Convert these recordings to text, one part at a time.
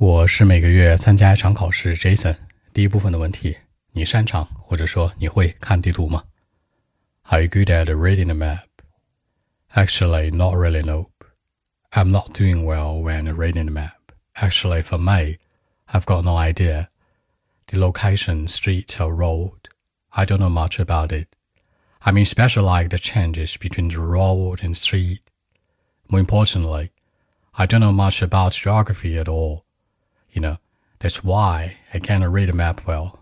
我是每个月参加一场考试，Jason。第一部分的问题：你擅长或者说你会看地图吗？Are you good at reading the map? Actually, not really. Nope. I'm not doing well when reading the map. Actually, for me, I've got no idea. The location, street or road, I don't know much about it. I mean, especially like the changes between the road and street. More importantly, I don't know much about geography at all. You know, that's why I can't read a map well.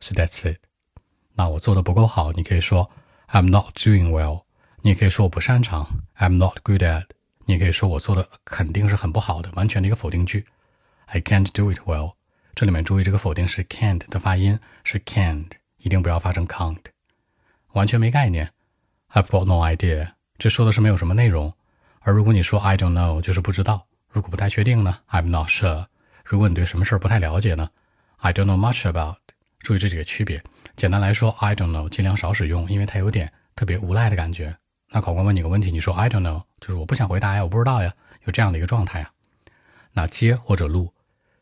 So that's it. 那我做的不够好，你可以说 I'm not doing well。你也可以说我不擅长，I'm not good at。你也可以说我做的肯定是很不好的，完全的一个否定句。I can't do it well。这里面注意这个否定是 can't 的发音是 can't，一定不要发成 can't。完全没概念，I've got no idea。这说的是没有什么内容。而如果你说 I don't know，就是不知道。如果不太确定呢，I'm not sure。 如果你对什么事儿不太了解呢？I don't know much about。注意这几个区别。简单来说，I don't know 尽量少使用，因为它有点特别无赖的感觉。那考官问你个问题，你说 I don't know，就是我不想回答呀，我不知道呀，有这样的一个状态呀。那街或者路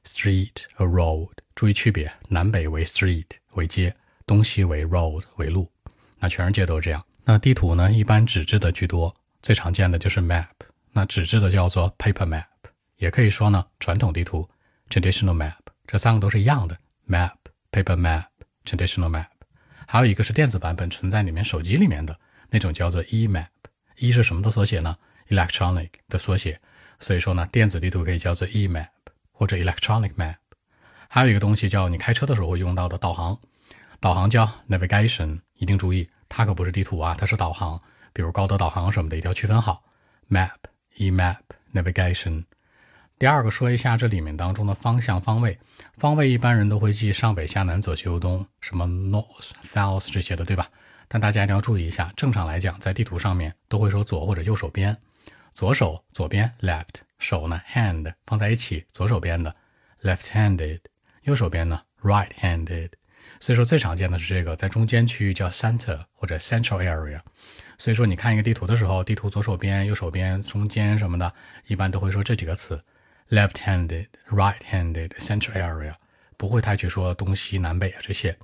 ，street 和 road，注意区别，南北为 street 为街，东西为 road 为路。那全世界都是这样。那地图呢，一般纸质的居多，最常见的就是 map。那纸质的叫做 paper map，也可以说呢传统地图。Traditional map，这三个都是一样的，map、paper map、traditional map。还有一个是电子版本存在里面手机里面的那种叫做 e-map。e 是什么的缩写呢？electronic 的缩写。所以说呢，电子地图可以叫做 e-map 或者 electronic map。还有一个东西叫你开车的时候会用到的导航，导航叫 navigation。一定注意，它可不是地图啊，它是导航。比如高德导航什么的，一定要区分好，map、e-map、navigation。第二个说一下这里面当中的方向方位，方位一般人都会记上北下南左西右东，什么 north south 这些的，对吧？但大家一定要注意一下，正常来讲，在地图上面都会说左或者右手边，左手左边 left，手呢 hand 放在一起，左手边的 left-handed，右手边呢 right-handed。所以说最常见的是这个，在中间区域叫 center 或者 central area。所以说你看一个地图的时候，地图左手边、右手边、中间什么的，一般都会说这几个词。Left-handed, right-handed, central area，不会太去说东西南北啊这些。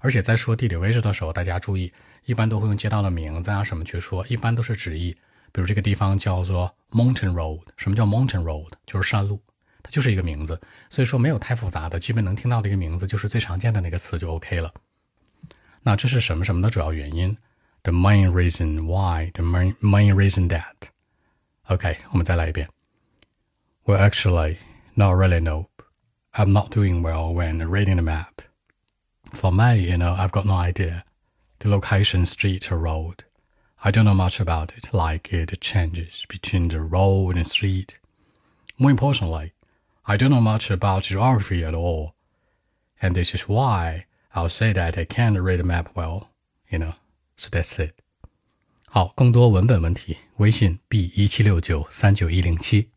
而且在说地理位置的时候，大家注意，一般都会用街道的名字啊什么去说，一般都是直译。比如这个地方叫做 Mountain Road，什么叫 Mountain Road？就是山路，它就是一个名字。所以说没有太复杂的，基本能听到的一个名字，就是最常见的那个词就 OK 了。那这是什么什么的主要原因？The main reason why, the main main reason that. OK，我们再来一遍。Well, actually, not really, nope. I'm not doing well when reading the map. For me, you know, I've got no idea. The location, street or road. I don't know much about it, like it changes between the road and street. More importantly, I don't know much about geography at all. And this is why I'll say that I can't read the map well, you know. So that's it. 好，更多文本问题，微信 b 一七六九三九一零七。